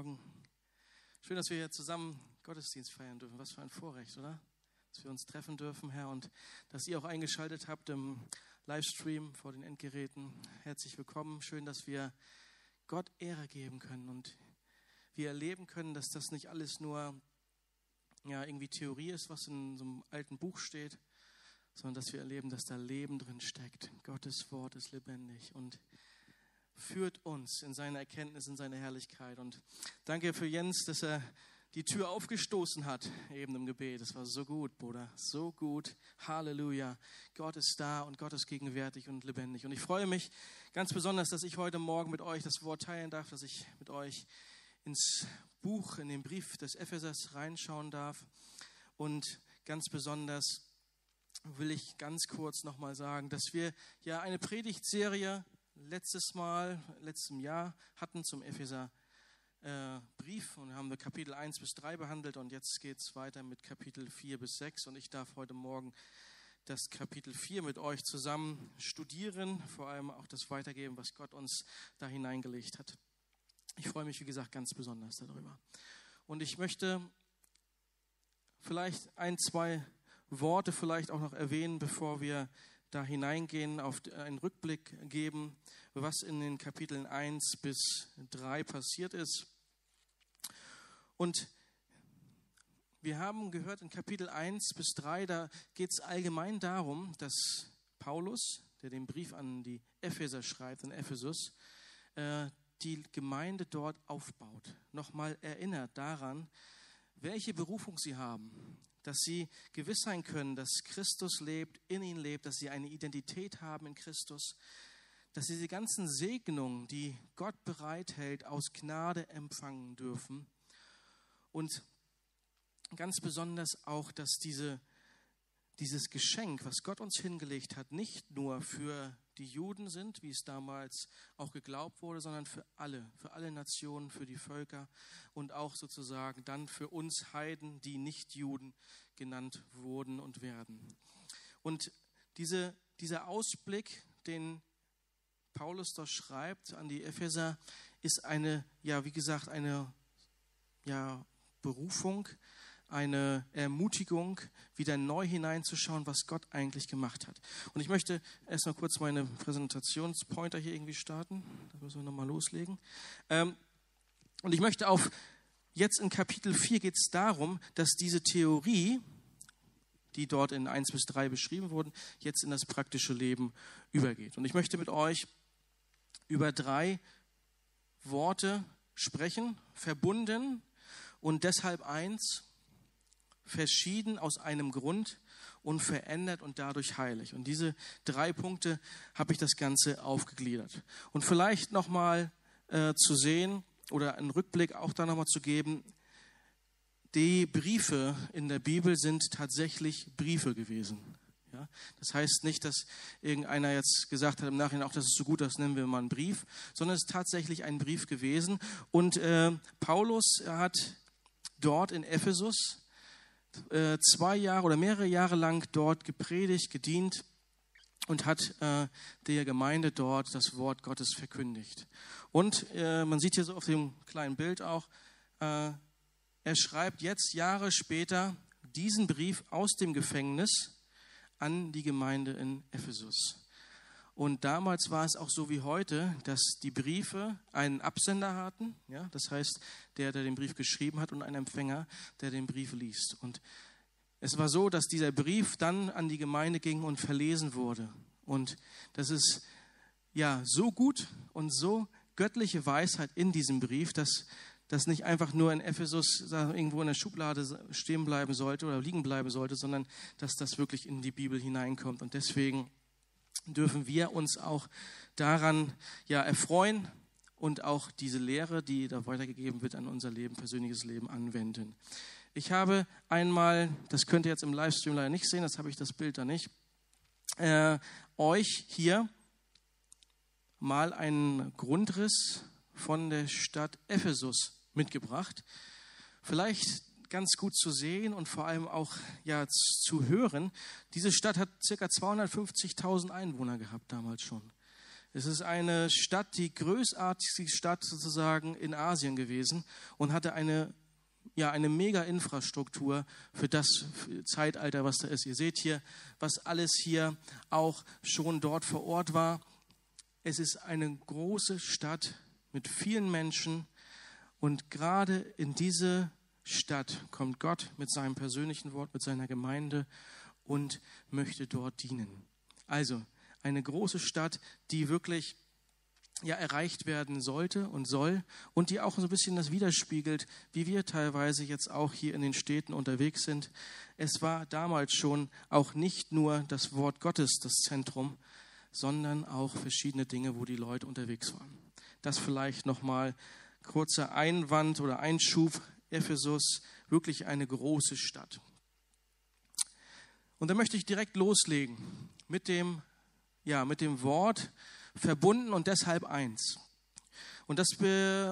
Morgen. Schön, dass wir hier zusammen Gottesdienst feiern dürfen. Was für ein Vorrecht, oder? Dass wir uns treffen dürfen, Herr, und dass ihr auch eingeschaltet habt im Livestream vor den Endgeräten. Herzlich willkommen. Schön, dass wir Gott Ehre geben können und wir erleben können, dass das nicht alles nur ja, irgendwie Theorie ist, was in so einem alten Buch steht, sondern dass wir erleben, dass da Leben drin steckt. Gottes Wort ist lebendig und führt uns in seine Erkenntnis, in seine Herrlichkeit. Und danke für Jens, dass er die Tür aufgestoßen hat, eben im Gebet. Das war so gut, Bruder, so gut. Halleluja. Gott ist da und Gott ist gegenwärtig und lebendig. Und ich freue mich ganz besonders, dass ich heute Morgen mit euch das Wort teilen darf, dass ich mit euch ins Buch, in den Brief des Ephesers reinschauen darf. Und ganz besonders will ich ganz kurz nochmal sagen, dass wir ja eine Predigtserie letztes Mal, letztem Jahr hatten zum Epheser äh, Brief und haben wir Kapitel 1 bis 3 behandelt und jetzt geht es weiter mit Kapitel 4 bis 6 und ich darf heute Morgen das Kapitel 4 mit euch zusammen studieren, vor allem auch das weitergeben, was Gott uns da hineingelegt hat. Ich freue mich, wie gesagt, ganz besonders darüber. Und ich möchte vielleicht ein, zwei Worte vielleicht auch noch erwähnen, bevor wir da hineingehen, auf einen Rückblick geben, was in den Kapiteln 1 bis 3 passiert ist. Und wir haben gehört in Kapitel 1 bis 3, da geht es allgemein darum, dass Paulus, der den Brief an die Epheser schreibt, in Ephesus, äh, die Gemeinde dort aufbaut. Nochmal erinnert daran, welche Berufung sie haben, dass sie gewiss sein können, dass Christus lebt, in ihnen lebt, dass sie eine Identität haben in Christus, dass sie die ganzen Segnungen, die Gott bereithält, aus Gnade empfangen dürfen. Und ganz besonders auch, dass diese, dieses Geschenk, was Gott uns hingelegt hat, nicht nur für die Juden sind, wie es damals auch geglaubt wurde, sondern für alle, für alle Nationen, für die Völker und auch sozusagen dann für uns Heiden, die nicht Juden genannt wurden und werden. Und diese, dieser Ausblick, den Paulus da schreibt an die Epheser, ist eine, ja, wie gesagt, eine ja, Berufung, eine Ermutigung, wieder neu hineinzuschauen, was Gott eigentlich gemacht hat. Und ich möchte erst mal kurz meine Präsentationspointer hier irgendwie starten. Da müssen wir nochmal loslegen. Ähm, und ich möchte auf, jetzt in Kapitel 4 geht es darum, dass diese Theorie, die dort in 1 bis 3 beschrieben wurden, jetzt in das praktische Leben übergeht. Und ich möchte mit euch über drei Worte sprechen, verbunden und deshalb eins, verschieden aus einem Grund und verändert und dadurch heilig. Und diese drei Punkte habe ich das Ganze aufgegliedert. Und vielleicht nochmal äh, zu sehen oder einen Rückblick auch da nochmal zu geben, die Briefe in der Bibel sind tatsächlich Briefe gewesen. Ja, das heißt nicht, dass irgendeiner jetzt gesagt hat im Nachhinein, auch das ist so gut, das nennen wir mal einen Brief, sondern es ist tatsächlich ein Brief gewesen. Und äh, Paulus hat dort in Ephesus äh, zwei Jahre oder mehrere Jahre lang dort gepredigt, gedient und hat äh, der Gemeinde dort das Wort Gottes verkündigt. Und äh, man sieht hier so auf dem kleinen Bild auch, er schreibt jetzt Jahre später diesen Brief aus dem Gefängnis an die Gemeinde in Ephesus. Und damals war es auch so wie heute, dass die Briefe einen Absender hatten, ja, das heißt, der, der den Brief geschrieben hat, und einen Empfänger, der den Brief liest. Und es war so, dass dieser Brief dann an die Gemeinde ging und verlesen wurde. Und das ist ja so gut und so göttliche Weisheit in diesem Brief, dass das nicht einfach nur in Ephesus irgendwo in der Schublade stehen bleiben sollte oder liegen bleiben sollte, sondern dass das wirklich in die Bibel hineinkommt. Und deswegen dürfen wir uns auch daran ja erfreuen und auch diese Lehre, die da weitergegeben wird, an unser Leben, persönliches Leben anwenden. Ich habe einmal, das könnt ihr jetzt im Livestream leider nicht sehen, das habe ich das Bild da nicht, äh, euch hier mal einen Grundriss von der Stadt Ephesus mitgebracht. Vielleicht ganz gut zu sehen und vor allem auch ja, zu hören. Diese Stadt hat ca. 250.000 Einwohner gehabt damals schon. Es ist eine Stadt, die größartigste Stadt sozusagen in Asien gewesen und hatte eine, ja, eine mega Infrastruktur für das Zeitalter, was da ist. Ihr seht hier, was alles hier auch schon dort vor Ort war. Es ist eine große Stadt mit vielen Menschen und gerade in diese Stadt kommt Gott mit seinem persönlichen Wort, mit seiner Gemeinde und möchte dort dienen. Also eine große Stadt, die wirklich ja erreicht werden sollte und soll und die auch so ein bisschen das widerspiegelt, wie wir teilweise jetzt auch hier in den Städten unterwegs sind. Es war damals schon auch nicht nur das Wort Gottes das Zentrum, sondern auch verschiedene Dinge, wo die Leute unterwegs waren. Das vielleicht noch mal kurzer Einwand oder Einschub. Ephesus wirklich eine große Stadt. Und da möchte ich direkt loslegen mit dem ja, mit dem Wort verbunden und deshalb eins. Und das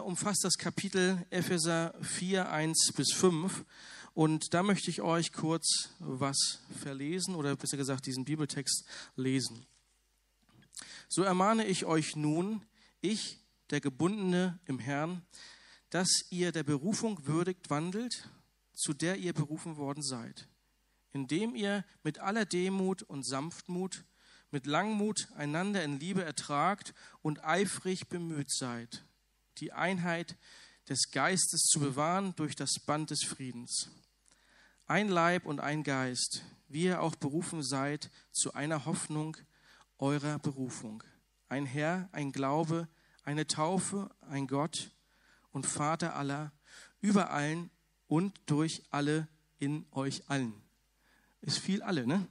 umfasst das Kapitel Epheser 4, 1 bis 5. Und da möchte ich euch kurz was verlesen oder besser gesagt diesen Bibeltext lesen. So ermahne ich euch nun, ich, der Gebundene im Herrn, dass ihr der Berufung würdigt wandelt, zu der ihr berufen worden seid, indem ihr mit aller Demut und Sanftmut mit Langmut einander in Liebe ertragt und eifrig bemüht seid, die Einheit des Geistes zu bewahren durch das Band des Friedens. Ein Leib und ein Geist, wie ihr auch berufen seid zu einer Hoffnung eurer Berufung. Ein Herr, ein Glaube, eine Taufe, ein Gott und Vater aller, über allen und durch alle in euch allen. Ist viel alle, ne?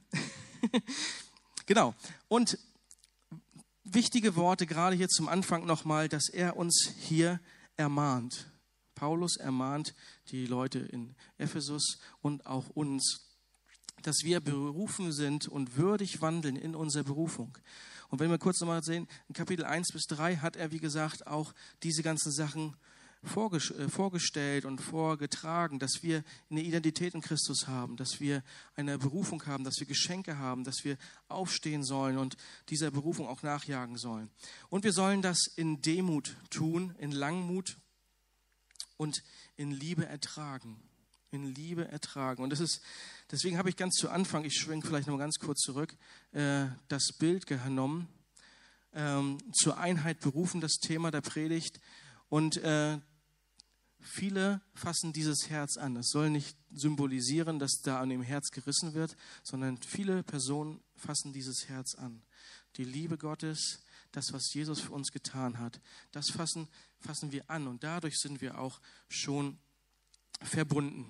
Genau. Und wichtige Worte gerade hier zum Anfang nochmal, dass er uns hier ermahnt. Paulus ermahnt die Leute in Ephesus und auch uns, dass wir berufen sind und würdig wandeln in unserer Berufung. Und wenn wir kurz nochmal sehen, in Kapitel 1 bis 3 hat er, wie gesagt, auch diese ganzen Sachen vorgestellt und vorgetragen, dass wir eine Identität in Christus haben, dass wir eine Berufung haben, dass wir Geschenke haben, dass wir aufstehen sollen und dieser Berufung auch nachjagen sollen. Und wir sollen das in Demut tun, in Langmut und in Liebe ertragen. In Liebe ertragen. Und das ist, deswegen habe ich ganz zu Anfang, ich schwenke vielleicht noch ganz kurz zurück, äh, das Bild genommen, ähm, zur Einheit berufen, das Thema der Predigt. Und äh, viele fassen dieses Herz an. Es soll nicht symbolisieren, dass da an dem Herz gerissen wird, sondern viele Personen fassen dieses Herz an. Die Liebe Gottes, das, was Jesus für uns getan hat, das fassen, fassen wir an und dadurch sind wir auch schon verbunden.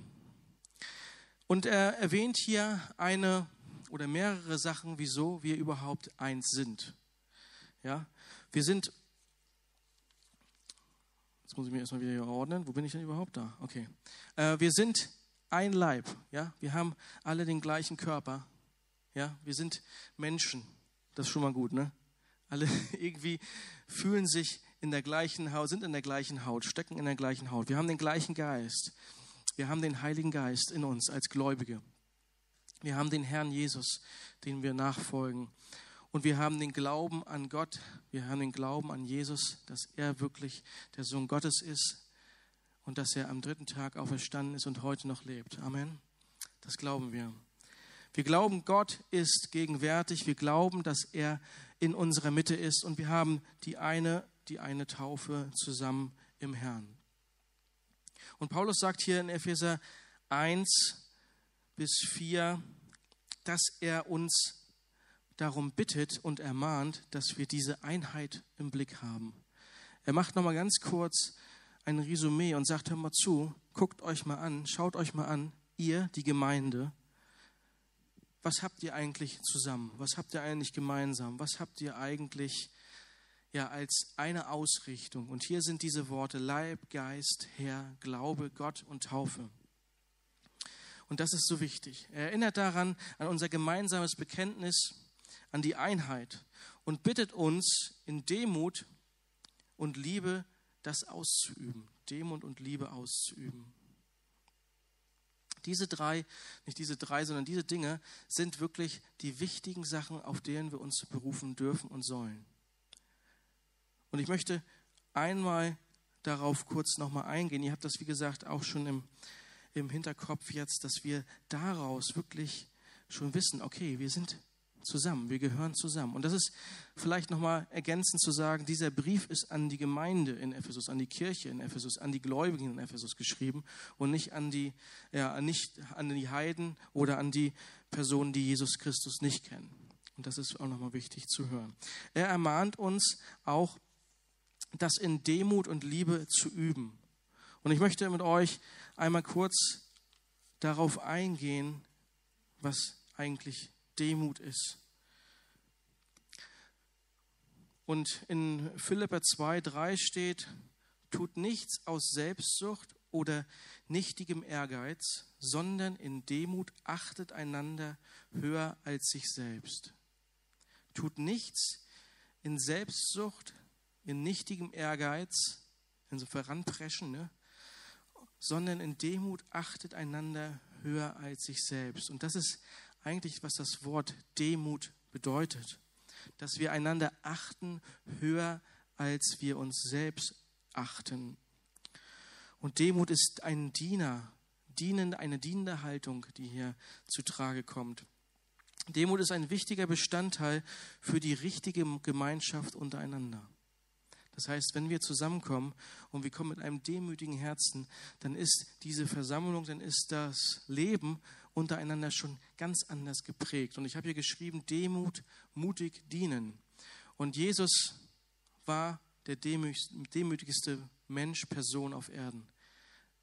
Und er erwähnt hier eine oder mehrere Sachen, wieso wir überhaupt eins sind. Ja, wir sind Jetzt muss ich mich erstmal wieder hier ordnen. Wo bin ich denn überhaupt da? Okay. Äh, wir sind ein Leib. Ja? Wir haben alle den gleichen Körper. Ja? Wir sind Menschen. Das ist schon mal gut, ne? Alle irgendwie fühlen sich in der gleichen Haut, sind in der gleichen Haut, stecken in der gleichen Haut. Wir haben den gleichen Geist. Wir haben den Heiligen Geist in uns als Gläubige. Wir haben den Herrn Jesus, den wir nachfolgen. Und wir haben den Glauben an Gott, wir haben den Glauben an Jesus, dass er wirklich der Sohn Gottes ist und dass er am dritten Tag auferstanden ist und heute noch lebt. Amen. Das glauben wir. Wir glauben, Gott ist gegenwärtig. Wir glauben, dass er in unserer Mitte ist und wir haben die eine, die eine Taufe zusammen im Herrn. Und Paulus sagt hier in Epheser 1 bis 4, dass er uns darum bittet und ermahnt, dass wir diese Einheit im Blick haben. Er macht nochmal ganz kurz ein Resümee und sagt, hör mal zu, guckt euch mal an, schaut euch mal an, ihr, die Gemeinde, was habt ihr eigentlich zusammen? Was habt ihr eigentlich gemeinsam? Was habt ihr eigentlich ja als eine Ausrichtung? Und hier sind diese Worte Leib, Geist, Herr, Glaube, Gott und Taufe. Und das ist so wichtig. Er erinnert daran an unser gemeinsames Bekenntnis an die Einheit und bittet uns in Demut und Liebe das auszuüben. Demut und Liebe auszuüben. Diese drei, nicht diese drei, sondern diese Dinge sind wirklich die wichtigen Sachen, auf denen wir uns berufen dürfen und sollen. Und ich möchte einmal darauf kurz nochmal eingehen. Ihr habt das, wie gesagt, auch schon im, im Hinterkopf jetzt, dass wir daraus wirklich schon wissen, okay, wir sind zusammen, wir gehören zusammen. Und das ist vielleicht nochmal ergänzend zu sagen, dieser Brief ist an die Gemeinde in Ephesus, an die Kirche in Ephesus, an die Gläubigen in Ephesus geschrieben und nicht an die, ja, nicht an die Heiden oder an die Personen, die Jesus Christus nicht kennen. Und das ist auch nochmal wichtig zu hören. Er ermahnt uns auch, das in Demut und Liebe zu üben. Und ich möchte mit euch einmal kurz darauf eingehen, was eigentlich Demut ist. Und in Philipper 2, 3 steht, tut nichts aus Selbstsucht oder nichtigem Ehrgeiz, sondern in Demut achtet einander höher als sich selbst. Tut nichts in Selbstsucht, in nichtigem Ehrgeiz, in so Voranpreschen, ne? sondern in Demut achtet einander höher als sich selbst. Und das ist eigentlich, was das Wort Demut bedeutet. Dass wir einander achten höher, als wir uns selbst achten. Und Demut ist ein Diener, dienend, eine dienende Haltung, die hier zu Trage kommt. Demut ist ein wichtiger Bestandteil für die richtige Gemeinschaft untereinander. Das heißt, wenn wir zusammenkommen und wir kommen mit einem demütigen Herzen, dann ist diese Versammlung, dann ist das Leben untereinander schon ganz anders geprägt. Und ich habe hier geschrieben, Demut, mutig dienen. Und Jesus war der demütigste Mensch, Person auf Erden.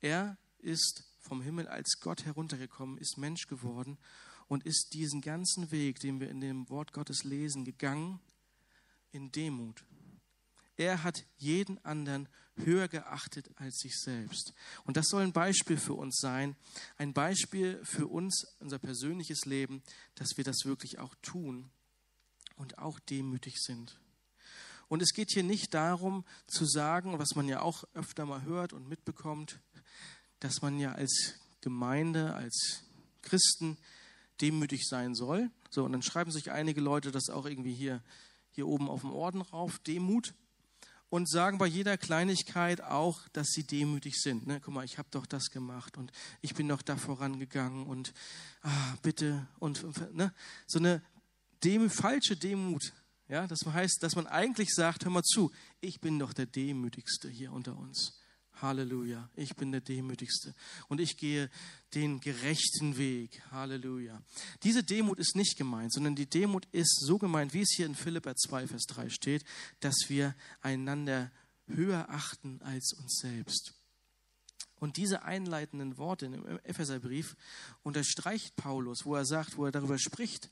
Er ist vom Himmel als Gott heruntergekommen, ist Mensch geworden und ist diesen ganzen Weg, den wir in dem Wort Gottes lesen, gegangen in Demut. Er hat jeden anderen höher geachtet als sich selbst. Und das soll ein Beispiel für uns sein, ein Beispiel für uns, unser persönliches Leben, dass wir das wirklich auch tun und auch demütig sind. Und es geht hier nicht darum zu sagen, was man ja auch öfter mal hört und mitbekommt, dass man ja als Gemeinde, als Christen demütig sein soll. So, und dann schreiben sich einige Leute das auch irgendwie hier, hier oben auf dem Orden rauf, Demut und sagen bei jeder Kleinigkeit auch, dass sie demütig sind. Ne? Guck mal, ich habe doch das gemacht und ich bin doch da vorangegangen und ah, bitte und ne? so eine Demü falsche Demut. Ja, das heißt, dass man eigentlich sagt, hör mal zu, ich bin doch der Demütigste hier unter uns. Halleluja, ich bin der Demütigste und ich gehe den gerechten Weg. Halleluja. Diese Demut ist nicht gemeint, sondern die Demut ist so gemeint, wie es hier in Philippa 2, Vers 3 steht, dass wir einander höher achten als uns selbst. Und diese einleitenden Worte im Epheserbrief unterstreicht Paulus, wo er sagt, wo er darüber spricht,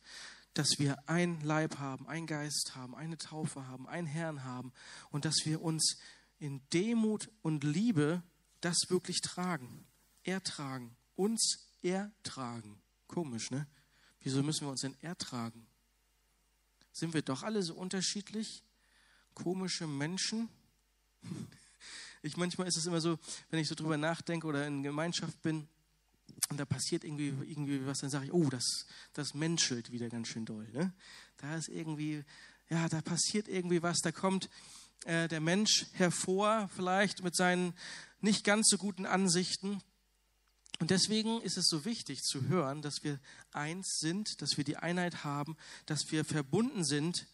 dass wir ein Leib haben, ein Geist haben, eine Taufe haben, einen Herrn haben und dass wir uns in Demut und Liebe das wirklich tragen. Ertragen. Uns ertragen. Komisch, ne? Wieso müssen wir uns denn ertragen? Sind wir doch alle so unterschiedlich? Komische Menschen? Ich manchmal ist es immer so, wenn ich so drüber nachdenke oder in Gemeinschaft bin und da passiert irgendwie, irgendwie was, dann sage ich, oh, das, das menschelt wieder ganz schön doll. Ne? Da ist irgendwie, ja, da passiert irgendwie was, da kommt, äh, der Mensch hervor, vielleicht mit seinen nicht ganz so guten Ansichten. Und deswegen ist es so wichtig zu hören, dass wir eins sind, dass wir die Einheit haben, dass wir verbunden sind,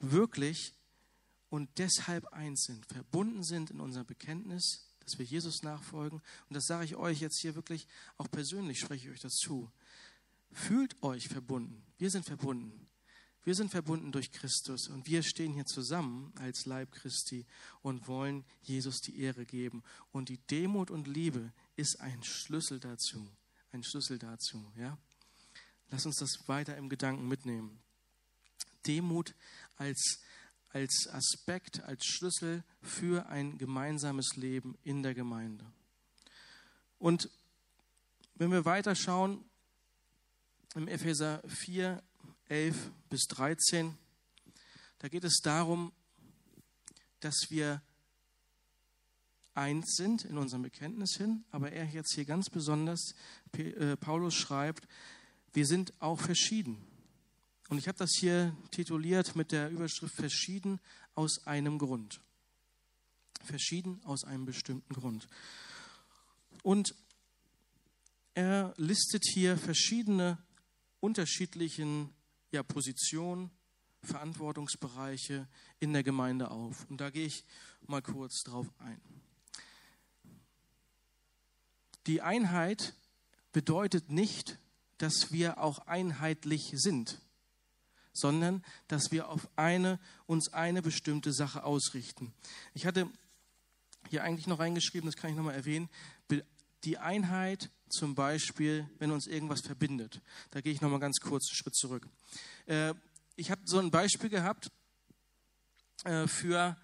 wirklich und deshalb eins sind, verbunden sind in unserem Bekenntnis, dass wir Jesus nachfolgen. Und das sage ich euch jetzt hier wirklich, auch persönlich spreche ich euch das zu. Fühlt euch verbunden. Wir sind verbunden. Wir sind verbunden durch Christus und wir stehen hier zusammen als Leib Christi und wollen Jesus die Ehre geben. Und die Demut und Liebe ist ein Schlüssel dazu. Ein Schlüssel dazu, ja? Lass uns das weiter im Gedanken mitnehmen. Demut als, als Aspekt, als Schlüssel für ein gemeinsames Leben in der Gemeinde. Und wenn wir weiter schauen, im Epheser 4, 11 bis 13. Da geht es darum, dass wir eins sind in unserem Bekenntnis hin, aber er jetzt hier ganz besonders, äh, Paulus schreibt, wir sind auch verschieden. Und ich habe das hier tituliert mit der Überschrift verschieden aus einem Grund. Verschieden aus einem bestimmten Grund. Und er listet hier verschiedene unterschiedlichen ja, Positionen, Verantwortungsbereiche in der Gemeinde auf. Und da gehe ich mal kurz drauf ein. Die Einheit bedeutet nicht, dass wir auch einheitlich sind, sondern dass wir auf eine, uns eine bestimmte Sache ausrichten. Ich hatte hier eigentlich noch reingeschrieben, das kann ich nochmal erwähnen, die Einheit zum Beispiel, wenn uns irgendwas verbindet. Da gehe ich nochmal ganz kurz einen Schritt zurück. Äh, ich habe so ein Beispiel gehabt äh, für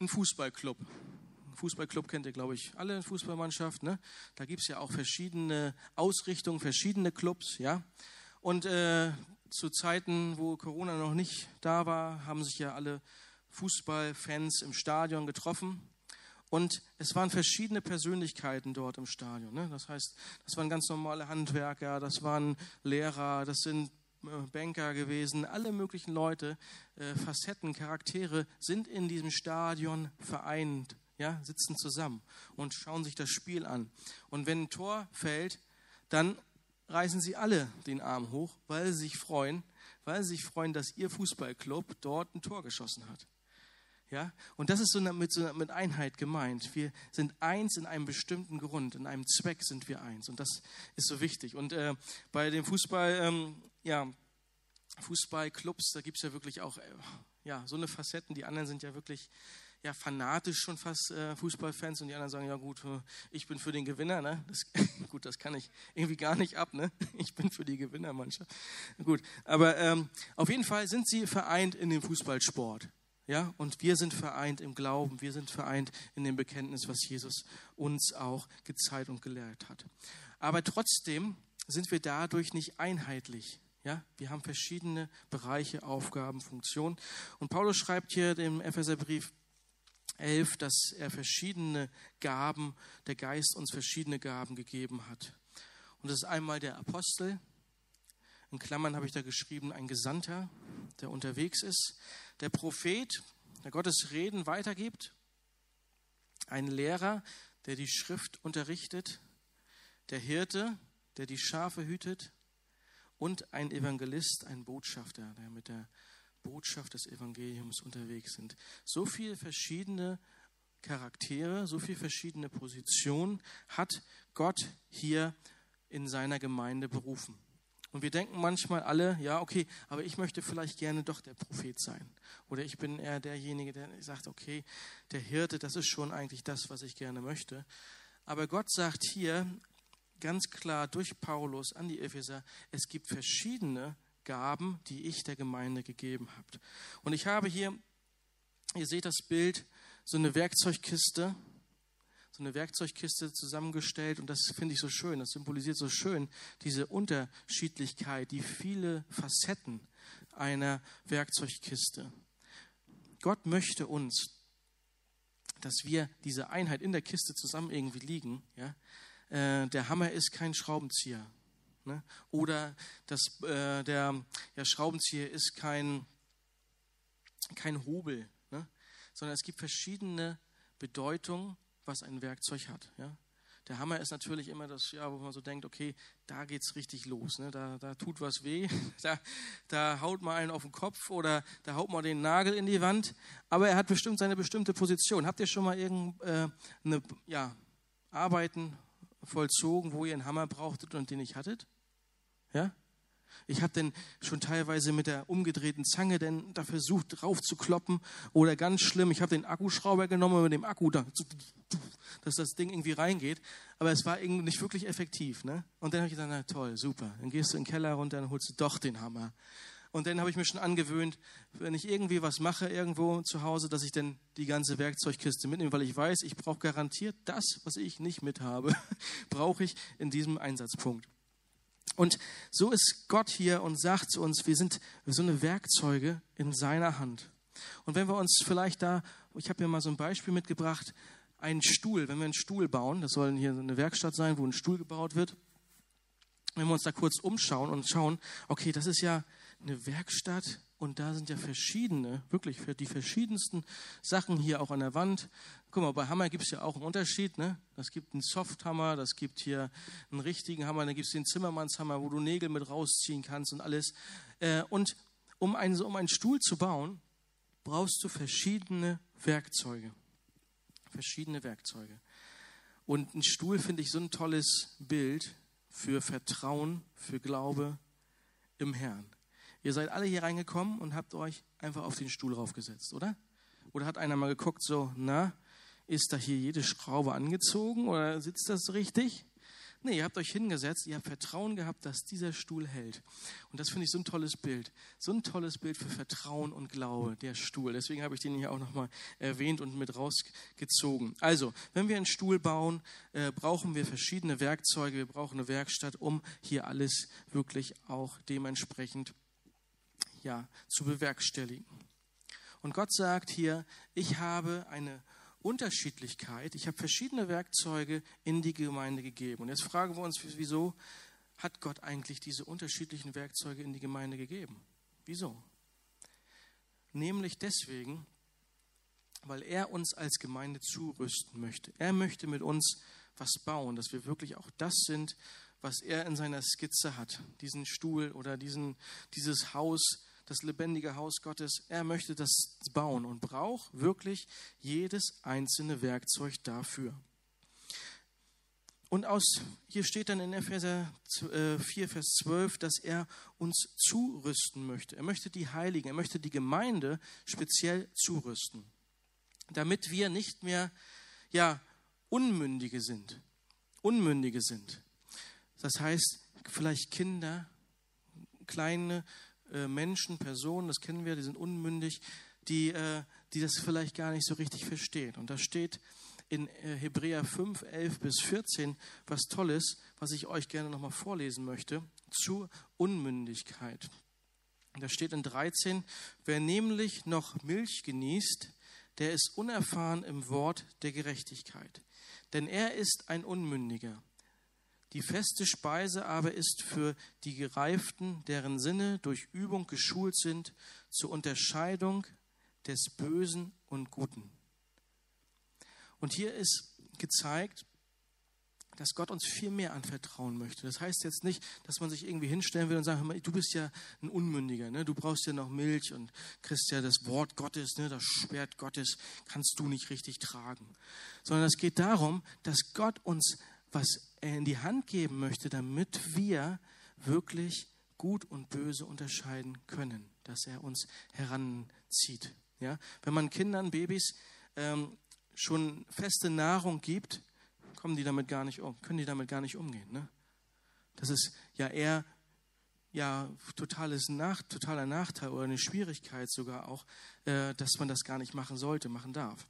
einen Fußballclub. Fußballclub kennt ihr, glaube ich, alle Fußballmannschaft. Ne? Da gibt es ja auch verschiedene Ausrichtungen, verschiedene Clubs. Ja? Und äh, zu Zeiten, wo Corona noch nicht da war, haben sich ja alle Fußballfans im Stadion getroffen. Und es waren verschiedene Persönlichkeiten dort im Stadion. Ne? Das heißt, das waren ganz normale Handwerker, das waren Lehrer, das sind äh, Banker gewesen, alle möglichen Leute, äh, Facetten, Charaktere sind in diesem Stadion vereint, ja, sitzen zusammen und schauen sich das Spiel an. Und wenn ein Tor fällt, dann reißen sie alle den Arm hoch, weil sie sich freuen, weil sie sich freuen, dass ihr Fußballclub dort ein Tor geschossen hat. Ja? Und das ist so mit, so mit Einheit gemeint. Wir sind eins in einem bestimmten Grund, in einem Zweck sind wir eins. Und das ist so wichtig. Und äh, bei dem Fußball, ähm, ja, Fußballclubs, da gibt es ja wirklich auch äh, ja, so eine Facetten. Die anderen sind ja wirklich ja, fanatisch schon fast äh, Fußballfans und die anderen sagen, ja gut, äh, ich bin für den Gewinner. Ne? Das, gut, das kann ich irgendwie gar nicht ab. Ne? Ich bin für die Gewinnermannschaft. Gut, aber ähm, auf jeden Fall sind sie vereint in dem Fußballsport. Ja, und wir sind vereint im Glauben, wir sind vereint in dem Bekenntnis, was Jesus uns auch gezeigt und gelehrt hat. Aber trotzdem sind wir dadurch nicht einheitlich. Ja, wir haben verschiedene Bereiche, Aufgaben, Funktionen. Und Paulus schreibt hier im Epheserbrief 11, dass er verschiedene Gaben, der Geist uns verschiedene Gaben gegeben hat. Und das ist einmal der Apostel, in Klammern habe ich da geschrieben, ein Gesandter, der unterwegs ist der Prophet, der Gottes Reden weitergibt, ein Lehrer, der die Schrift unterrichtet, der Hirte, der die Schafe hütet und ein Evangelist, ein Botschafter, der mit der Botschaft des Evangeliums unterwegs sind. So viele verschiedene Charaktere, so viele verschiedene Positionen hat Gott hier in seiner Gemeinde berufen. Und wir denken manchmal alle, ja, okay, aber ich möchte vielleicht gerne doch der Prophet sein. Oder ich bin eher derjenige, der sagt, okay, der Hirte, das ist schon eigentlich das, was ich gerne möchte. Aber Gott sagt hier ganz klar durch Paulus an die Epheser, es gibt verschiedene Gaben, die ich der Gemeinde gegeben habe. Und ich habe hier, ihr seht das Bild, so eine Werkzeugkiste so eine Werkzeugkiste zusammengestellt und das finde ich so schön, das symbolisiert so schön diese Unterschiedlichkeit, die viele Facetten einer Werkzeugkiste. Gott möchte uns, dass wir diese Einheit in der Kiste zusammen irgendwie liegen. Ja? Äh, der Hammer ist kein Schraubenzieher. Ne? Oder das, äh, der, der Schraubenzieher ist kein, kein Hobel, ne? sondern es gibt verschiedene Bedeutungen was ein Werkzeug hat. Ja? Der Hammer ist natürlich immer das, ja, wo man so denkt, okay, da geht es richtig los. Ne? Da, da tut was weh, da, da haut man einen auf den Kopf oder da haut man den Nagel in die Wand. Aber er hat bestimmt seine bestimmte Position. Habt ihr schon mal irgendeine äh, ja, Arbeiten vollzogen, wo ihr einen Hammer brauchtet und den nicht hattet? Ja? Ich habe dann schon teilweise mit der umgedrehten Zange denn da versucht drauf zu kloppen oder ganz schlimm, ich habe den Akkuschrauber genommen mit dem Akku da, dass das Ding irgendwie reingeht, aber es war irgendwie nicht wirklich effektiv. Ne? Und dann habe ich gesagt, na toll, super, dann gehst du in den Keller runter und holst du doch den Hammer. Und dann habe ich mir schon angewöhnt, wenn ich irgendwie was mache irgendwo zu Hause, dass ich dann die ganze Werkzeugkiste mitnehme, weil ich weiß, ich brauche garantiert das, was ich nicht mit habe, brauche ich in diesem Einsatzpunkt. Und so ist Gott hier und sagt zu uns, wir sind so eine Werkzeuge in seiner Hand. Und wenn wir uns vielleicht da, ich habe hier mal so ein Beispiel mitgebracht, einen Stuhl, wenn wir einen Stuhl bauen, das soll hier eine Werkstatt sein, wo ein Stuhl gebaut wird, wenn wir uns da kurz umschauen und schauen, okay, das ist ja eine Werkstatt und da sind ja verschiedene, wirklich für die verschiedensten Sachen hier auch an der Wand. Guck mal, bei Hammer gibt es ja auch einen Unterschied. Ne? Das gibt einen Softhammer, das gibt hier einen richtigen Hammer, dann gibt es den Zimmermannshammer, wo du Nägel mit rausziehen kannst und alles. Äh, und um einen, um einen Stuhl zu bauen, brauchst du verschiedene Werkzeuge. Verschiedene Werkzeuge. Und ein Stuhl finde ich so ein tolles Bild für Vertrauen, für Glaube im Herrn. Ihr seid alle hier reingekommen und habt euch einfach auf den Stuhl raufgesetzt, oder? Oder hat einer mal geguckt, so, na, ist da hier jede Schraube angezogen oder sitzt das richtig? Nee, ihr habt euch hingesetzt, ihr habt Vertrauen gehabt, dass dieser Stuhl hält. Und das finde ich so ein tolles Bild. So ein tolles Bild für Vertrauen und Glaube, der Stuhl. Deswegen habe ich den hier auch nochmal erwähnt und mit rausgezogen. Also, wenn wir einen Stuhl bauen, äh, brauchen wir verschiedene Werkzeuge, wir brauchen eine Werkstatt, um hier alles wirklich auch dementsprechend ja, zu bewerkstelligen. Und Gott sagt hier, ich habe eine Unterschiedlichkeit. Ich habe verschiedene Werkzeuge in die Gemeinde gegeben. Und jetzt fragen wir uns, wieso hat Gott eigentlich diese unterschiedlichen Werkzeuge in die Gemeinde gegeben? Wieso? Nämlich deswegen, weil er uns als Gemeinde zurüsten möchte. Er möchte mit uns was bauen, dass wir wirklich auch das sind, was er in seiner Skizze hat. Diesen Stuhl oder diesen, dieses Haus, das lebendige Haus Gottes. Er möchte das bauen und braucht wirklich jedes einzelne Werkzeug dafür. Und aus, hier steht dann in Epheser 4, äh, Vers 12, dass er uns zurüsten möchte. Er möchte die Heiligen, er möchte die Gemeinde speziell zurüsten, damit wir nicht mehr, ja, Unmündige sind. Unmündige sind. Das heißt, vielleicht Kinder, kleine äh, Menschen, Personen, das kennen wir, die sind unmündig, die, äh, die das vielleicht gar nicht so richtig verstehen. Und da steht in äh, Hebräer 5, 11 bis 14 was Tolles, was ich euch gerne nochmal vorlesen möchte, zur Unmündigkeit. Da steht in 13, wer nämlich noch Milch genießt, der ist unerfahren im Wort der Gerechtigkeit. Denn er ist ein Unmündiger. Die feste Speise aber ist für die Gereiften, deren Sinne durch Übung geschult sind zur Unterscheidung des Bösen und Guten. Und hier ist gezeigt, dass Gott uns viel mehr anvertrauen möchte. Das heißt jetzt nicht, dass man sich irgendwie hinstellen will und sagen, du bist ja ein Unmündiger, ne? du brauchst ja noch Milch und kriegst ja das Wort Gottes, ne? das Schwert Gottes kannst du nicht richtig tragen. Sondern es geht darum, dass Gott uns was er in die Hand geben möchte, damit wir wirklich gut und böse unterscheiden können, dass er uns heranzieht. Ja? Wenn man Kindern, Babys ähm, schon feste Nahrung gibt, kommen die damit gar nicht um, können die damit gar nicht umgehen. Ne? Das ist ja eher ja, totales Nach, totaler Nachteil oder eine Schwierigkeit sogar auch, äh, dass man das gar nicht machen sollte, machen darf.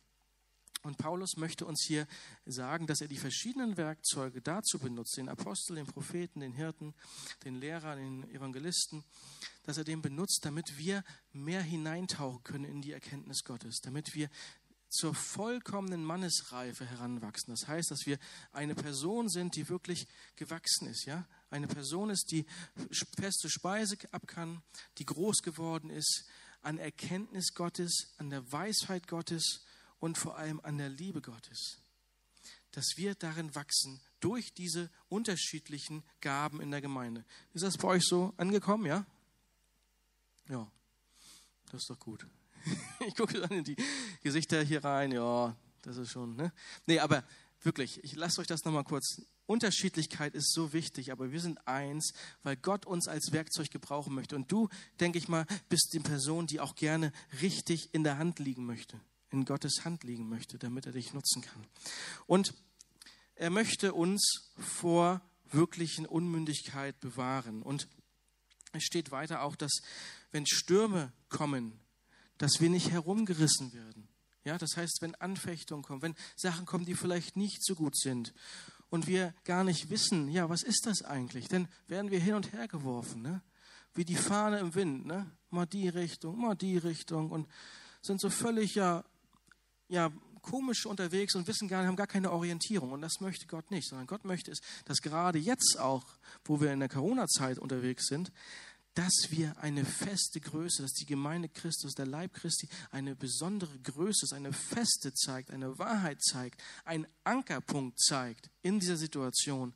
Und Paulus möchte uns hier sagen, dass er die verschiedenen Werkzeuge dazu benutzt, den Apostel, den Propheten, den Hirten, den Lehrer, den Evangelisten, dass er den benutzt, damit wir mehr hineintauchen können in die Erkenntnis Gottes, damit wir zur vollkommenen Mannesreife heranwachsen. Das heißt, dass wir eine Person sind, die wirklich gewachsen ist, ja? Eine Person ist, die feste Speise ab kann, die groß geworden ist an Erkenntnis Gottes, an der Weisheit Gottes und vor allem an der Liebe Gottes. Dass wir darin wachsen durch diese unterschiedlichen Gaben in der Gemeinde. Ist das bei euch so angekommen, ja? Ja, das ist doch gut. Ich gucke dann in die Gesichter hier rein, ja, das ist schon, ne? Nee, aber wirklich, ich lasse euch das nochmal kurz. Unterschiedlichkeit ist so wichtig, aber wir sind eins, weil Gott uns als Werkzeug gebrauchen möchte. Und du, denke ich mal, bist die Person, die auch gerne richtig in der Hand liegen möchte in Gottes Hand liegen möchte, damit er dich nutzen kann. Und er möchte uns vor wirklichen Unmündigkeit bewahren. Und es steht weiter auch, dass wenn Stürme kommen, dass wir nicht herumgerissen werden. Ja, das heißt, wenn Anfechtungen kommen, wenn Sachen kommen, die vielleicht nicht so gut sind und wir gar nicht wissen, ja, was ist das eigentlich? Dann werden wir hin und her geworfen, ne? wie die Fahne im Wind, ne? mal die Richtung, mal die Richtung und sind so völlig ja ja, komisch unterwegs und wissen gar nicht, haben gar keine Orientierung. Und das möchte Gott nicht, sondern Gott möchte es, dass gerade jetzt auch, wo wir in der Corona-Zeit unterwegs sind, dass wir eine feste Größe, dass die Gemeinde Christus, der Leib Christi, eine besondere Größe eine Feste zeigt, eine Wahrheit zeigt, einen Ankerpunkt zeigt in dieser Situation,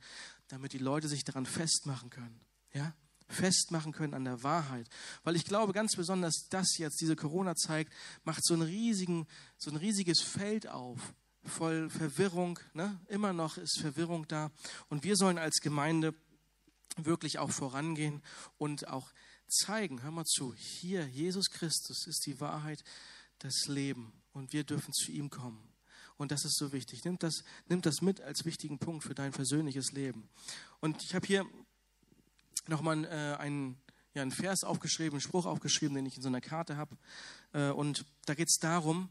damit die Leute sich daran festmachen können. Ja? Festmachen können an der Wahrheit. Weil ich glaube ganz besonders, dass jetzt diese Corona-Zeit macht so, einen riesigen, so ein riesiges Feld auf, voll Verwirrung. Ne? Immer noch ist Verwirrung da. Und wir sollen als Gemeinde wirklich auch vorangehen und auch zeigen, hör mal zu, hier, Jesus Christus ist die Wahrheit, das Leben und wir dürfen zu ihm kommen. Und das ist so wichtig. Nimm das, nimm das mit als wichtigen Punkt für dein persönliches Leben. Und ich habe hier nochmal äh, einen, ja, einen Vers aufgeschrieben, einen Spruch aufgeschrieben, den ich in so einer Karte habe. Äh, und da geht es darum,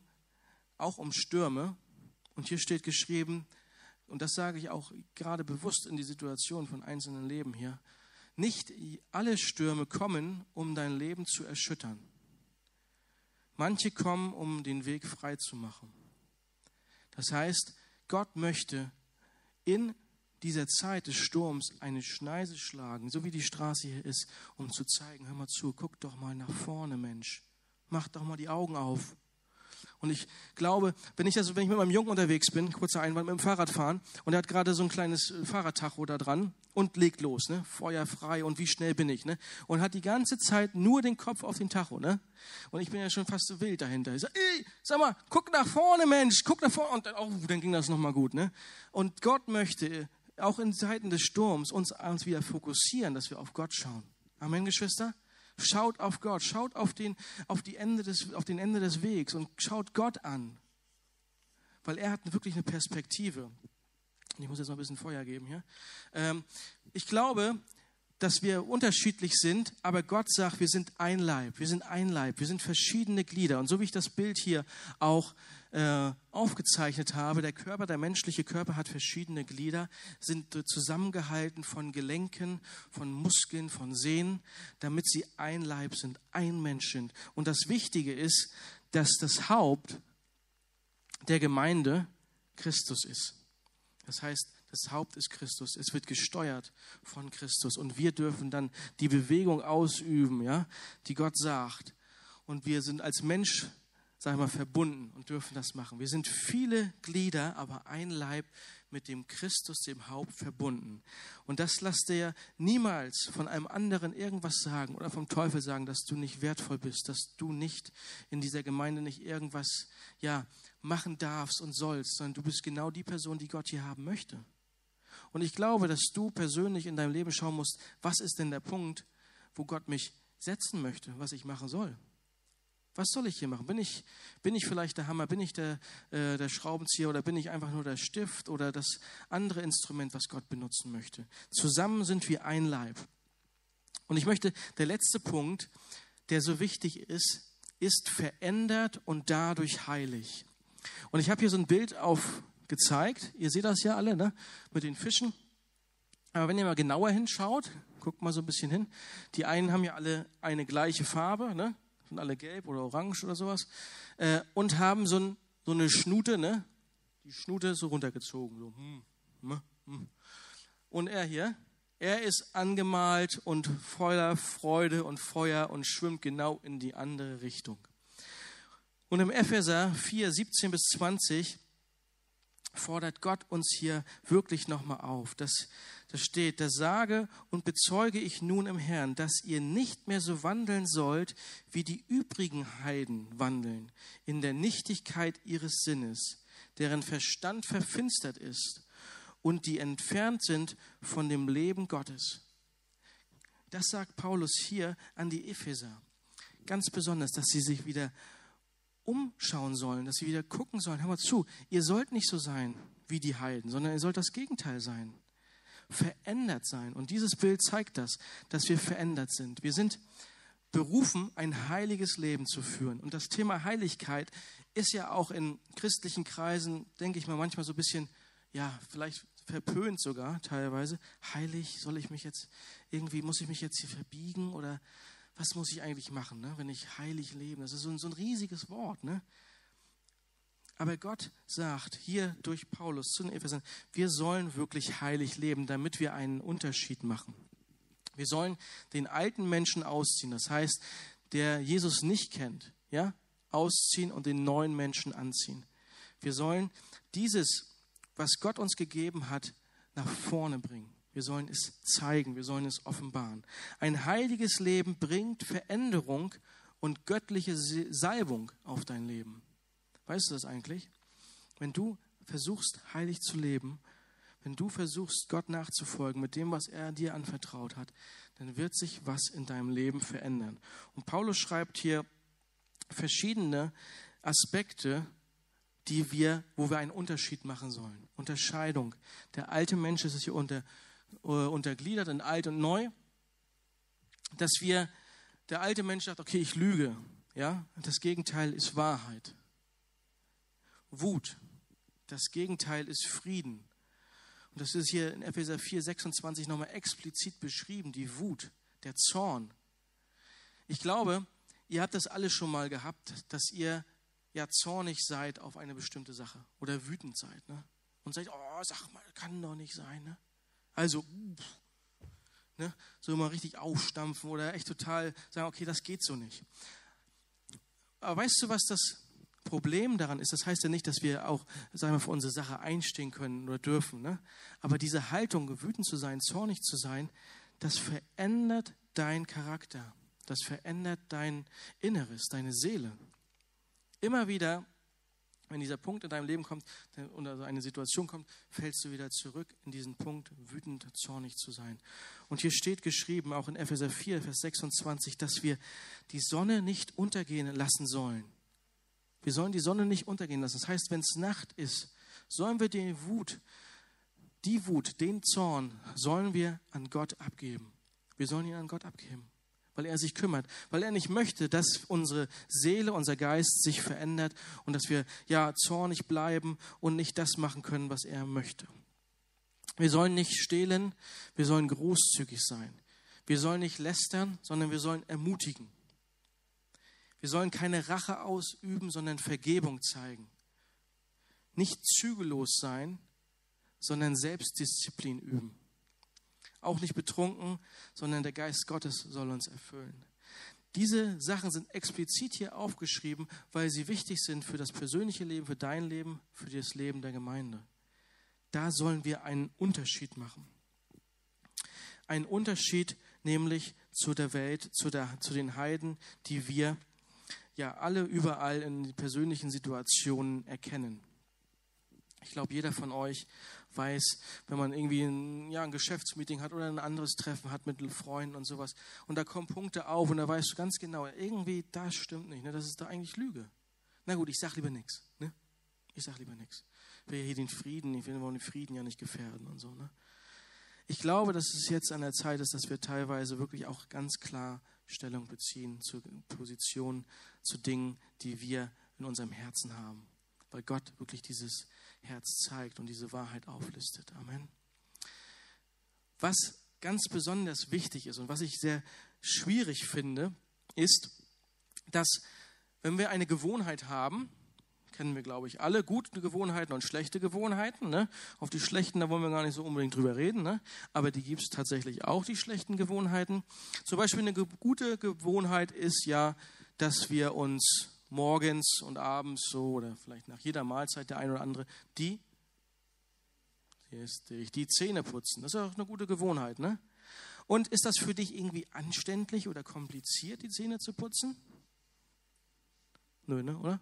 auch um Stürme. Und hier steht geschrieben, und das sage ich auch gerade bewusst in die Situation von einzelnen Leben hier, nicht alle Stürme kommen, um dein Leben zu erschüttern. Manche kommen, um den Weg frei zu machen. Das heißt, Gott möchte in dieser Zeit des Sturms eine Schneise schlagen, so wie die Straße hier ist, um zu zeigen, hör mal zu, guck doch mal nach vorne, Mensch. Mach doch mal die Augen auf. Und ich glaube, wenn ich, das, wenn ich mit meinem Jungen unterwegs bin, kurzer Einwand, mit dem Fahrrad fahren, und er hat gerade so ein kleines äh, Fahrradtacho da dran und legt los, ne? Feuer frei und wie schnell bin ich, ne? Und hat die ganze Zeit nur den Kopf auf den Tacho, ne? Und ich bin ja schon fast so wild dahinter. Ich sag, sag mal, guck nach vorne, Mensch, guck nach vorne. Und dann, oh, dann ging das nochmal gut, ne? Und Gott möchte auch in Zeiten des Sturms uns, uns wieder fokussieren, dass wir auf Gott schauen. Amen, Geschwister? Schaut auf Gott, schaut auf den, auf, die Ende des, auf den Ende des Wegs und schaut Gott an. Weil er hat wirklich eine Perspektive. Ich muss jetzt mal ein bisschen Feuer geben hier. Ähm, ich glaube, dass wir unterschiedlich sind, aber Gott sagt, wir sind ein Leib, wir sind ein Leib, wir sind verschiedene Glieder. Und so wie ich das Bild hier auch äh, aufgezeichnet habe, der Körper, der menschliche Körper hat verschiedene Glieder, sind zusammengehalten von Gelenken, von Muskeln, von Sehnen, damit sie ein Leib sind, ein Mensch sind. Und das Wichtige ist, dass das Haupt der Gemeinde Christus ist. Das heißt, das Haupt ist Christus. Es wird gesteuert von Christus. Und wir dürfen dann die Bewegung ausüben, ja, die Gott sagt. Und wir sind als Mensch, sag ich mal, verbunden und dürfen das machen. Wir sind viele Glieder, aber ein Leib mit dem Christus, dem Haupt, verbunden. Und das lasst dir niemals von einem anderen irgendwas sagen oder vom Teufel sagen, dass du nicht wertvoll bist, dass du nicht in dieser Gemeinde nicht irgendwas, ja, machen darfst und sollst, sondern du bist genau die Person, die Gott hier haben möchte. Und ich glaube, dass du persönlich in deinem Leben schauen musst, was ist denn der Punkt, wo Gott mich setzen möchte, was ich machen soll. Was soll ich hier machen? Bin ich, bin ich vielleicht der Hammer? Bin ich der, äh, der Schraubenzieher oder bin ich einfach nur der Stift oder das andere Instrument, was Gott benutzen möchte? Zusammen sind wir ein Leib. Und ich möchte, der letzte Punkt, der so wichtig ist, ist verändert und dadurch heilig. Und ich habe hier so ein Bild auf, gezeigt. Ihr seht das ja alle, ne? Mit den Fischen. Aber wenn ihr mal genauer hinschaut, guckt mal so ein bisschen hin. Die einen haben ja alle eine gleiche Farbe, ne? Sind alle gelb oder orange oder sowas. Äh, und haben so, ein, so, eine Schnute, ne? Die Schnute so runtergezogen. So. Hm, hm, hm. Und er hier, er ist angemalt und voller Freude und Feuer und schwimmt genau in die andere Richtung. Und im Epheser 4, 17 bis 20 fordert Gott uns hier wirklich nochmal auf. Das, das steht, da sage und bezeuge ich nun im Herrn, dass ihr nicht mehr so wandeln sollt, wie die übrigen Heiden wandeln, in der Nichtigkeit ihres Sinnes, deren Verstand verfinstert ist und die entfernt sind von dem Leben Gottes. Das sagt Paulus hier an die Epheser. Ganz besonders, dass sie sich wieder umschauen sollen, dass sie wieder gucken sollen. Hör mal zu, ihr sollt nicht so sein wie die Heiden, sondern ihr sollt das Gegenteil sein. Verändert sein. Und dieses Bild zeigt das, dass wir verändert sind. Wir sind berufen, ein heiliges Leben zu führen. Und das Thema Heiligkeit ist ja auch in christlichen Kreisen, denke ich mal, manchmal so ein bisschen, ja, vielleicht verpönt sogar teilweise. Heilig, soll ich mich jetzt irgendwie, muss ich mich jetzt hier verbiegen oder was muss ich eigentlich machen, ne, wenn ich heilig lebe? Das ist so ein, so ein riesiges Wort. Ne? Aber Gott sagt hier durch Paulus zu den Ephesern, wir sollen wirklich heilig leben, damit wir einen Unterschied machen. Wir sollen den alten Menschen ausziehen, das heißt, der Jesus nicht kennt, ja, ausziehen und den neuen Menschen anziehen. Wir sollen dieses, was Gott uns gegeben hat, nach vorne bringen. Wir sollen es zeigen, wir sollen es offenbaren. Ein heiliges Leben bringt Veränderung und göttliche Salbung auf dein Leben. Weißt du das eigentlich? Wenn du versuchst, heilig zu leben, wenn du versuchst, Gott nachzufolgen mit dem, was er dir anvertraut hat, dann wird sich was in deinem Leben verändern. Und Paulus schreibt hier verschiedene Aspekte, die wir, wo wir einen Unterschied machen sollen. Unterscheidung. Der alte Mensch ist hier unter, untergliedert in alt und neu. Dass wir, der alte Mensch sagt, okay, ich lüge. Ja, das Gegenteil ist Wahrheit. Wut. Das Gegenteil ist Frieden. Und das ist hier in Epheser 4, 26 nochmal explizit beschrieben, die Wut, der Zorn. Ich glaube, ihr habt das alle schon mal gehabt, dass ihr ja zornig seid auf eine bestimmte Sache oder wütend seid. Ne? Und sagt, oh, sag mal, kann doch nicht sein. Ne? Also, ne? so immer richtig aufstampfen oder echt total sagen, okay, das geht so nicht. Aber weißt du, was das Problem daran ist? Das heißt ja nicht, dass wir auch, sagen wir, für unsere Sache einstehen können oder dürfen. Ne? Aber diese Haltung, wütend zu sein, zornig zu sein, das verändert deinen Charakter. Das verändert dein Inneres, deine Seele. Immer wieder, wenn dieser Punkt in deinem Leben kommt oder eine Situation kommt, fällst du wieder zurück in diesen Punkt, wütend, zornig zu sein. Und hier steht geschrieben, auch in Epheser 4, Vers 26, dass wir die Sonne nicht untergehen lassen sollen. Wir sollen die Sonne nicht untergehen lassen. Das heißt, wenn es Nacht ist, sollen wir die Wut, die Wut, den Zorn, sollen wir an Gott abgeben. Wir sollen ihn an Gott abgeben weil er sich kümmert, weil er nicht möchte, dass unsere Seele, unser Geist sich verändert und dass wir ja zornig bleiben und nicht das machen können, was er möchte. Wir sollen nicht stehlen, wir sollen großzügig sein. Wir sollen nicht lästern, sondern wir sollen ermutigen. Wir sollen keine Rache ausüben, sondern Vergebung zeigen. Nicht zügellos sein, sondern Selbstdisziplin üben auch nicht betrunken, sondern der Geist Gottes soll uns erfüllen. Diese Sachen sind explizit hier aufgeschrieben, weil sie wichtig sind für das persönliche Leben, für dein Leben, für das Leben der Gemeinde. Da sollen wir einen Unterschied machen. Einen Unterschied nämlich zu der Welt, zu, der, zu den Heiden, die wir ja alle überall in persönlichen Situationen erkennen. Ich glaube, jeder von euch weiß, wenn man irgendwie ein, ja, ein Geschäftsmeeting hat oder ein anderes Treffen hat mit Freunden und sowas. Und da kommen Punkte auf und da weißt du ganz genau, irgendwie, das stimmt nicht. Ne? Das ist da eigentlich Lüge. Na gut, ich sag lieber nichts. Ne? Ich sag lieber nichts. Ich will hier den Frieden, ich will den Frieden ja nicht gefährden und so. Ne? Ich glaube, dass es jetzt an der Zeit ist, dass wir teilweise wirklich auch ganz klar Stellung beziehen zu Positionen, zu Dingen, die wir in unserem Herzen haben. Weil Gott wirklich dieses Herz zeigt und diese Wahrheit auflistet. Amen. Was ganz besonders wichtig ist und was ich sehr schwierig finde, ist, dass wenn wir eine Gewohnheit haben, kennen wir, glaube ich, alle gute Gewohnheiten und schlechte Gewohnheiten. Ne? Auf die schlechten, da wollen wir gar nicht so unbedingt drüber reden, ne? aber die gibt es tatsächlich auch, die schlechten Gewohnheiten. Zum Beispiel eine gute Gewohnheit ist ja, dass wir uns morgens und abends so oder vielleicht nach jeder Mahlzeit der ein oder andere, die, die Zähne putzen. Das ist auch eine gute Gewohnheit, ne? Und ist das für dich irgendwie anständlich oder kompliziert, die Zähne zu putzen? Nö, ne, oder?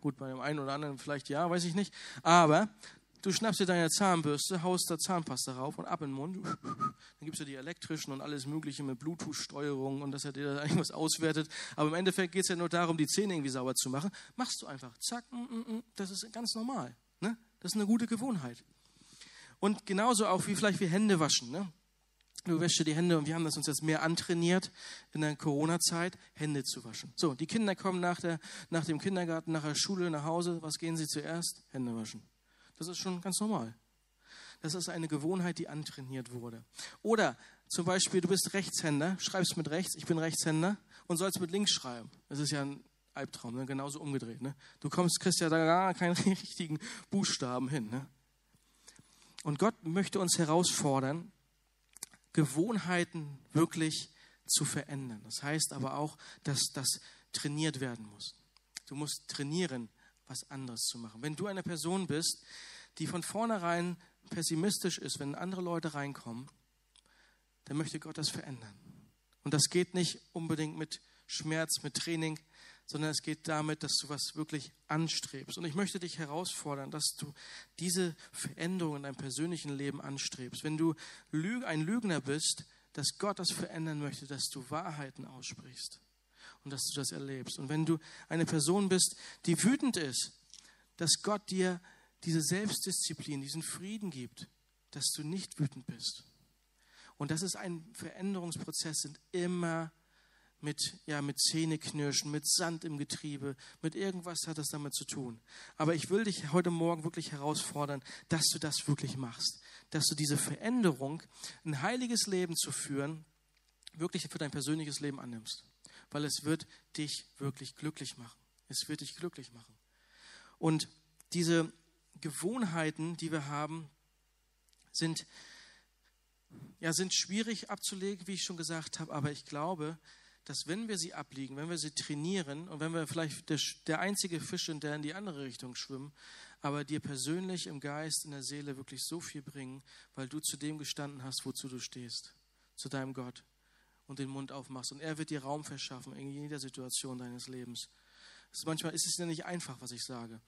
Gut, bei dem einen oder anderen vielleicht ja, weiß ich nicht. Aber Du schnappst dir deine Zahnbürste, haust da Zahnpasta rauf und ab in den Mund. Dann gibst du die elektrischen und alles Mögliche mit Bluetooth-Steuerung und dass er dir da irgendwas auswertet. Aber im Endeffekt geht es ja nur darum, die Zähne irgendwie sauber zu machen. Machst du einfach. Zack, mm, mm, mm. das ist ganz normal. Ne? Das ist eine gute Gewohnheit. Und genauso auch wie vielleicht wir Hände waschen. Ne? Du wäschst dir die Hände und wir haben das uns jetzt mehr antrainiert in der Corona-Zeit, Hände zu waschen. So, die Kinder kommen nach, der, nach dem Kindergarten, nach der Schule nach Hause. Was gehen sie zuerst? Hände waschen. Das ist schon ganz normal. Das ist eine Gewohnheit, die antrainiert wurde. Oder zum Beispiel, du bist Rechtshänder, schreibst mit rechts, ich bin Rechtshänder und sollst mit links schreiben. Das ist ja ein Albtraum, ne? genauso umgedreht. Ne? Du kommst, kriegst ja da gar keinen richtigen Buchstaben hin. Ne? Und Gott möchte uns herausfordern, Gewohnheiten wirklich zu verändern. Das heißt aber auch, dass das trainiert werden muss. Du musst trainieren, was anderes zu machen. Wenn du eine Person bist, die von vornherein pessimistisch ist, wenn andere Leute reinkommen, dann möchte Gott das verändern. Und das geht nicht unbedingt mit Schmerz, mit Training, sondern es geht damit, dass du was wirklich anstrebst. Und ich möchte dich herausfordern, dass du diese Veränderung in deinem persönlichen Leben anstrebst. Wenn du ein Lügner bist, dass Gott das verändern möchte, dass du Wahrheiten aussprichst und dass du das erlebst. Und wenn du eine Person bist, die wütend ist, dass Gott dir diese Selbstdisziplin, diesen Frieden gibt, dass du nicht wütend bist. Und das ist ein Veränderungsprozess, sind immer mit, ja, mit Zähneknirschen, mit Sand im Getriebe, mit irgendwas hat das damit zu tun. Aber ich will dich heute Morgen wirklich herausfordern, dass du das wirklich machst. Dass du diese Veränderung, ein heiliges Leben zu führen, wirklich für dein persönliches Leben annimmst. Weil es wird dich wirklich glücklich machen. Es wird dich glücklich machen. Und diese Gewohnheiten, die wir haben, sind, ja, sind schwierig abzulegen, wie ich schon gesagt habe, aber ich glaube, dass wenn wir sie abliegen, wenn wir sie trainieren und wenn wir vielleicht der, der einzige Fisch sind, der in die andere Richtung schwimmt, aber dir persönlich im Geist, in der Seele wirklich so viel bringen, weil du zu dem gestanden hast, wozu du stehst, zu deinem Gott und den Mund aufmachst. Und er wird dir Raum verschaffen in jeder Situation deines Lebens. Ist manchmal ist es ja nicht einfach, was ich sage.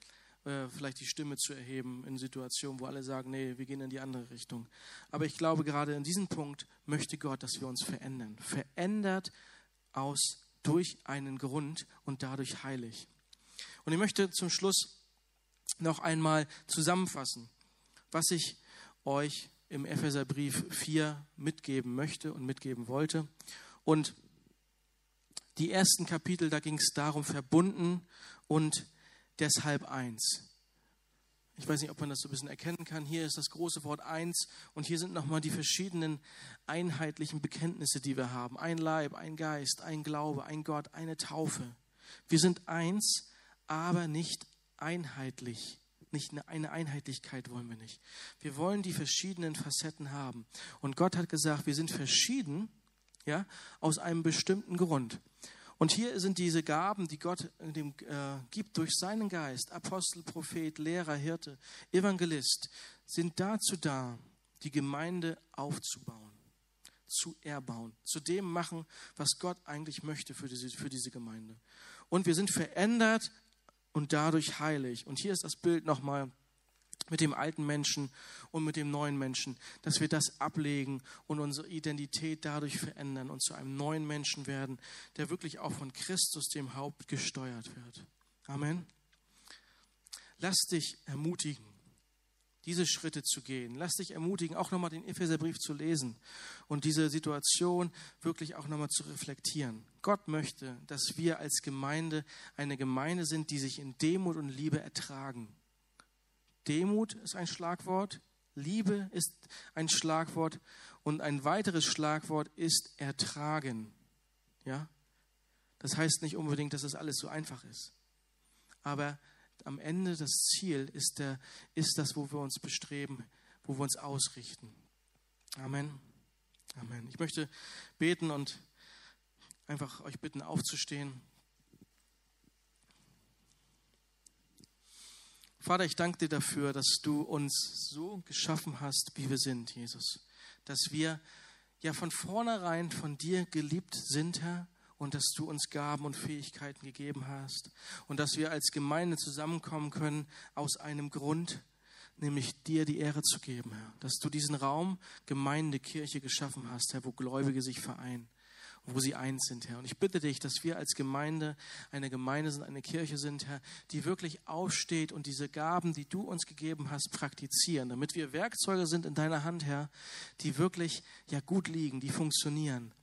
Äh, vielleicht die Stimme zu erheben in Situationen, wo alle sagen, nee, wir gehen in die andere Richtung. Aber ich glaube, gerade in diesem Punkt möchte Gott, dass wir uns verändern. Verändert aus durch einen Grund und dadurch heilig. Und ich möchte zum Schluss noch einmal zusammenfassen, was ich euch im Epheserbrief 4 mitgeben möchte und mitgeben wollte. Und die ersten Kapitel, da ging es darum, verbunden und deshalb eins. Ich weiß nicht, ob man das so ein bisschen erkennen kann. Hier ist das große Wort eins und hier sind nochmal die verschiedenen einheitlichen Bekenntnisse, die wir haben. Ein Leib, ein Geist, ein Glaube, ein Gott, eine Taufe. Wir sind eins, aber nicht einheitlich. Nicht eine Einheitlichkeit wollen wir nicht. Wir wollen die verschiedenen Facetten haben. Und Gott hat gesagt, wir sind verschieden, ja, aus einem bestimmten Grund. Und hier sind diese Gaben, die Gott dem, äh, gibt durch seinen Geist, Apostel, Prophet, Lehrer, Hirte, Evangelist, sind dazu da, die Gemeinde aufzubauen, zu erbauen, zu dem machen, was Gott eigentlich möchte für diese, für diese Gemeinde. Und wir sind verändert und dadurch heilig. Und hier ist das Bild nochmal mit dem alten Menschen und mit dem neuen Menschen, dass wir das ablegen und unsere Identität dadurch verändern und zu einem neuen Menschen werden, der wirklich auch von Christus, dem Haupt, gesteuert wird. Amen. Lass dich ermutigen, diese Schritte zu gehen. Lass dich ermutigen, auch nochmal den Epheserbrief zu lesen und diese Situation wirklich auch nochmal zu reflektieren. Gott möchte, dass wir als Gemeinde eine Gemeinde sind, die sich in Demut und Liebe ertragen Demut ist ein Schlagwort, Liebe ist ein Schlagwort und ein weiteres Schlagwort ist ertragen. Ja? Das heißt nicht unbedingt, dass das alles so einfach ist. Aber am Ende das Ziel ist, der, ist das, wo wir uns bestreben, wo wir uns ausrichten. Amen. Amen. Ich möchte beten und einfach euch bitten, aufzustehen. Vater, ich danke dir dafür, dass du uns so geschaffen hast, wie wir sind, Jesus. Dass wir ja von vornherein von dir geliebt sind, Herr, und dass du uns Gaben und Fähigkeiten gegeben hast. Und dass wir als Gemeinde zusammenkommen können aus einem Grund, nämlich dir die Ehre zu geben, Herr. Dass du diesen Raum Gemeinde, Kirche geschaffen hast, Herr, wo Gläubige sich vereinen wo sie eins sind, Herr. Und ich bitte dich, dass wir als Gemeinde eine Gemeinde sind, eine Kirche sind, Herr, die wirklich aufsteht und diese Gaben, die du uns gegeben hast, praktizieren, damit wir Werkzeuge sind in deiner Hand, Herr, die wirklich ja gut liegen, die funktionieren,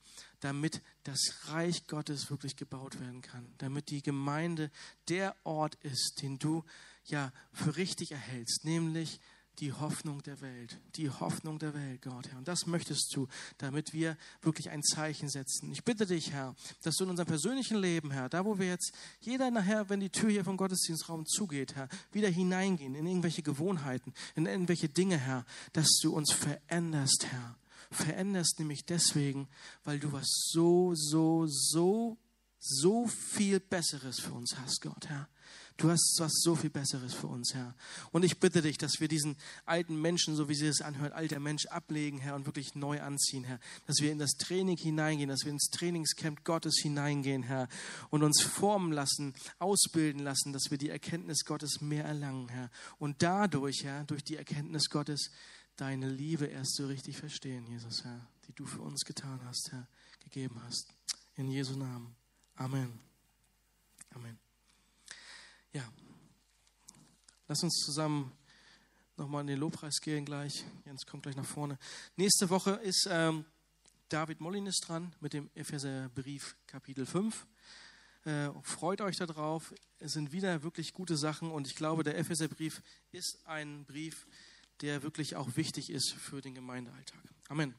damit das Reich Gottes wirklich gebaut werden kann, damit die Gemeinde der Ort ist, den du ja für richtig erhältst, nämlich die Hoffnung der Welt. Die Hoffnung der Welt, Gott, Herr. Und das möchtest du, damit wir wirklich ein Zeichen setzen. Ich bitte dich, Herr, dass du in unserem persönlichen Leben, Herr, da wo wir jetzt, jeder nachher, wenn die Tür hier vom Gottesdienstraum zugeht, Herr, wieder hineingehen in irgendwelche Gewohnheiten, in irgendwelche Dinge, Herr, dass du uns veränderst, Herr veränderst nämlich deswegen, weil du was so, so, so, so viel Besseres für uns hast, Gott, Herr. Du hast was so viel Besseres für uns, Herr. Und ich bitte dich, dass wir diesen alten Menschen, so wie sie es anhört, alter Mensch ablegen, Herr, und wirklich neu anziehen, Herr. Dass wir in das Training hineingehen, dass wir ins Trainingscamp Gottes hineingehen, Herr, und uns formen lassen, ausbilden lassen, dass wir die Erkenntnis Gottes mehr erlangen, Herr. Und dadurch, Herr, durch die Erkenntnis Gottes, deine Liebe erst so richtig verstehen, Jesus, Herr, die du für uns getan hast, Herr, gegeben hast. In Jesu Namen. Amen. Amen. Ja, lass uns zusammen nochmal in den Lobpreis gehen gleich. Jens kommt gleich nach vorne. Nächste Woche ist ähm, David Mollines dran mit dem Epheserbrief Kapitel 5. Äh, freut euch darauf. Es sind wieder wirklich gute Sachen und ich glaube, der Epheserbrief ist ein Brief, der wirklich auch wichtig ist für den Gemeindealltag. Amen.